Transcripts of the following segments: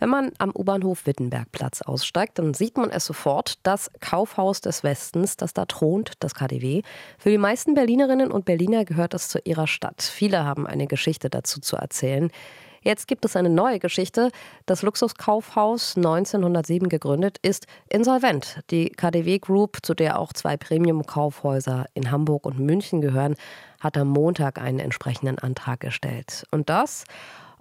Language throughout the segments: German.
Wenn man am U-Bahnhof Wittenbergplatz aussteigt, dann sieht man es sofort, das Kaufhaus des Westens, das da thront, das KDW. Für die meisten Berlinerinnen und Berliner gehört es zu ihrer Stadt. Viele haben eine Geschichte dazu zu erzählen. Jetzt gibt es eine neue Geschichte. Das Luxuskaufhaus, 1907 gegründet, ist insolvent. Die KDW Group, zu der auch zwei Premium-Kaufhäuser in Hamburg und München gehören, hat am Montag einen entsprechenden Antrag gestellt. Und das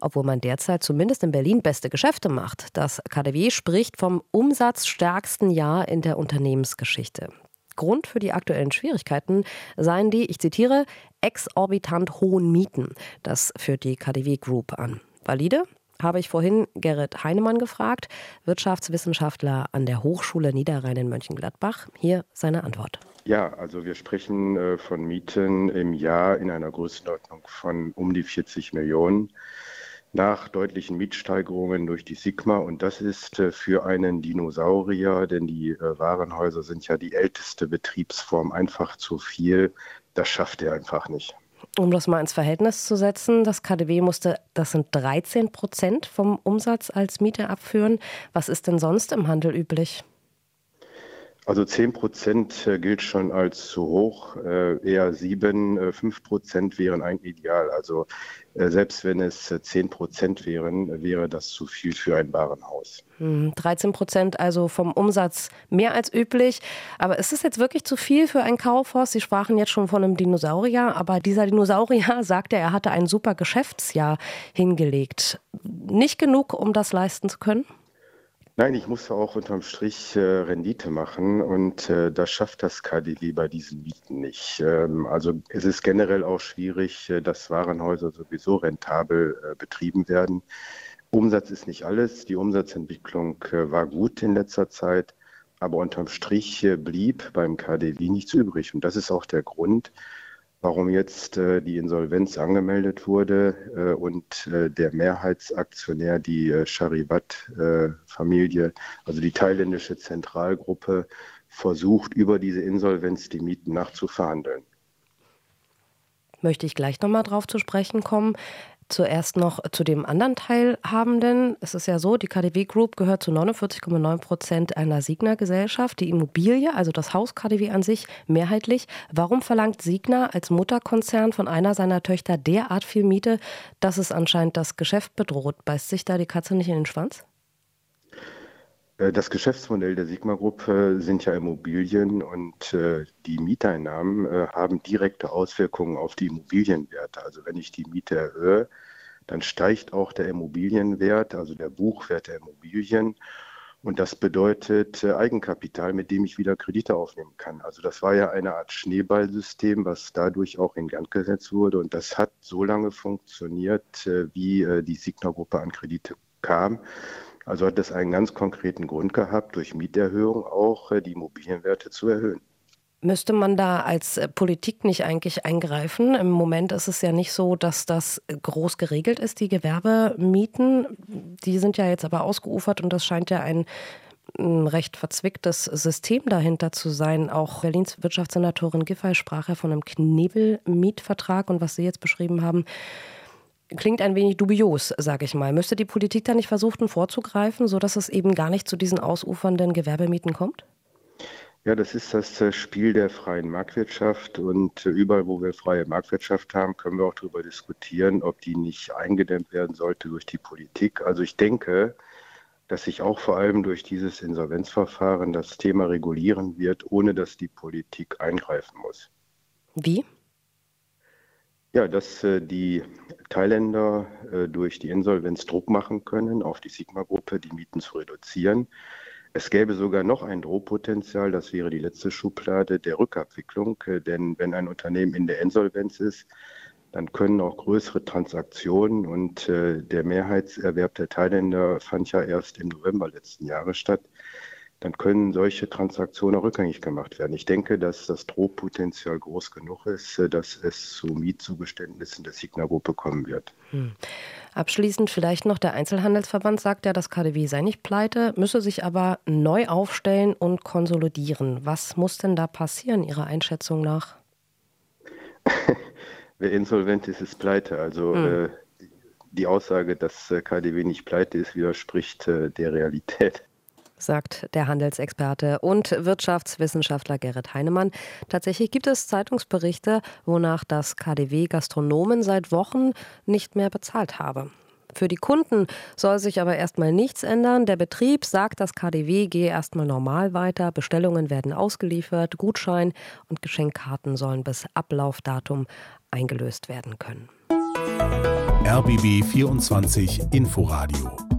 obwohl man derzeit zumindest in Berlin beste Geschäfte macht. Das KDW spricht vom umsatzstärksten Jahr in der Unternehmensgeschichte. Grund für die aktuellen Schwierigkeiten seien die, ich zitiere, exorbitant hohen Mieten. Das führt die KDW Group an. Valide? Habe ich vorhin Gerrit Heinemann gefragt, Wirtschaftswissenschaftler an der Hochschule Niederrhein in Mönchengladbach. Hier seine Antwort. Ja, also wir sprechen äh, von Mieten im Jahr in einer Größenordnung von um die 40 Millionen nach deutlichen Mietsteigerungen durch die Sigma. Und das ist äh, für einen Dinosaurier, denn die äh, Warenhäuser sind ja die älteste Betriebsform, einfach zu viel. Das schafft er einfach nicht. Um das mal ins Verhältnis zu setzen, das KDW musste, das sind 13 Prozent vom Umsatz als Miete abführen. Was ist denn sonst im Handel üblich? Also 10 Prozent äh, gilt schon als zu hoch. Äh, eher 7, 5 äh, Prozent wären eigentlich ideal. Also selbst wenn es 10 Prozent wären, wäre das zu viel für ein Warenhaus. 13 hm, Prozent also vom Umsatz mehr als üblich. Aber ist es jetzt wirklich zu viel für ein Kaufhaus? Sie sprachen jetzt schon von einem Dinosaurier, aber dieser Dinosaurier sagte, er hatte ein super Geschäftsjahr hingelegt. Nicht genug, um das leisten zu können? Nein, ich muss auch unterm Strich äh, Rendite machen und äh, das schafft das KDW bei diesen Mieten nicht. Ähm, also es ist generell auch schwierig, äh, dass Warenhäuser sowieso rentabel äh, betrieben werden. Umsatz ist nicht alles. Die Umsatzentwicklung äh, war gut in letzter Zeit, aber unterm Strich äh, blieb beim KDW nichts übrig. Und das ist auch der Grund, warum jetzt äh, die Insolvenz angemeldet wurde äh, und äh, der Mehrheitsaktionär, die äh, Charivat-Familie, also die thailändische Zentralgruppe, versucht, über diese Insolvenz die Mieten nachzuverhandeln. Möchte ich gleich nochmal drauf zu sprechen kommen. Zuerst noch zu dem anderen Teilhabenden. Es ist ja so, die KDW Group gehört zu 49,9 Prozent einer Signa-Gesellschaft. Die Immobilie, also das Haus KDW an sich, mehrheitlich. Warum verlangt Signa als Mutterkonzern von einer seiner Töchter derart viel Miete, dass es anscheinend das Geschäft bedroht? Beißt sich da die Katze nicht in den Schwanz? Äh, das Geschäftsmodell der Sigma-Gruppe sind ja Immobilien und äh, die Mieteinnahmen äh, haben direkte Auswirkungen auf die Immobilienwerte. Also wenn ich die Miete erhöhe, dann steigt auch der Immobilienwert, also der Buchwert der Immobilien. Und das bedeutet Eigenkapital, mit dem ich wieder Kredite aufnehmen kann. Also das war ja eine Art Schneeballsystem, was dadurch auch in Gang gesetzt wurde. Und das hat so lange funktioniert, wie die Signa-Gruppe an Kredite kam. Also hat es einen ganz konkreten Grund gehabt, durch Mieterhöhung auch äh, die Immobilienwerte zu erhöhen. Müsste man da als äh, Politik nicht eigentlich eingreifen? Im Moment ist es ja nicht so, dass das groß geregelt ist, die Gewerbemieten. Die sind ja jetzt aber ausgeufert und das scheint ja ein recht verzwicktes System dahinter zu sein. Auch Berlins Wirtschaftssenatorin Giffey sprach ja von einem Knebelmietvertrag und was Sie jetzt beschrieben haben, klingt ein wenig dubios, sage ich mal. Müsste die Politik da nicht versuchen vorzugreifen, sodass es eben gar nicht zu diesen ausufernden Gewerbemieten kommt? Ja, das ist das äh, Spiel der freien Marktwirtschaft und äh, überall, wo wir freie Marktwirtschaft haben, können wir auch darüber diskutieren, ob die nicht eingedämmt werden sollte durch die Politik. Also ich denke, dass sich auch vor allem durch dieses Insolvenzverfahren das Thema regulieren wird, ohne dass die Politik eingreifen muss. Wie? Ja, dass äh, die Thailänder äh, durch die Insolvenz Druck machen können auf die Sigma-Gruppe, die Mieten zu reduzieren. Es gäbe sogar noch ein Drohpotenzial, das wäre die letzte Schublade der Rückabwicklung, äh, denn wenn ein Unternehmen in der Insolvenz ist, dann können auch größere Transaktionen und der Mehrheitserwerb der Thailänder fand ja erst im November letzten Jahres statt dann können solche Transaktionen rückgängig gemacht werden. Ich denke, dass das Drohpotenzial groß genug ist, äh, dass es zu Mietzugeständnissen der Signa-Gruppe kommen wird. Hm. Abschließend vielleicht noch der Einzelhandelsverband sagt ja, das KDW sei nicht pleite, müsse sich aber neu aufstellen und konsolidieren. Was muss denn da passieren, Ihrer Einschätzung nach? Wer insolvent ist, ist pleite. Also hm. äh, die Aussage, dass äh, KDW nicht pleite ist, widerspricht äh, der Realität sagt der Handelsexperte und Wirtschaftswissenschaftler Gerrit Heinemann. Tatsächlich gibt es Zeitungsberichte, wonach das KDW Gastronomen seit Wochen nicht mehr bezahlt habe. Für die Kunden soll sich aber erstmal nichts ändern. Der Betrieb sagt, das KDW gehe erstmal normal weiter. Bestellungen werden ausgeliefert, Gutschein und Geschenkkarten sollen bis Ablaufdatum eingelöst werden können. RBB 24 Inforadio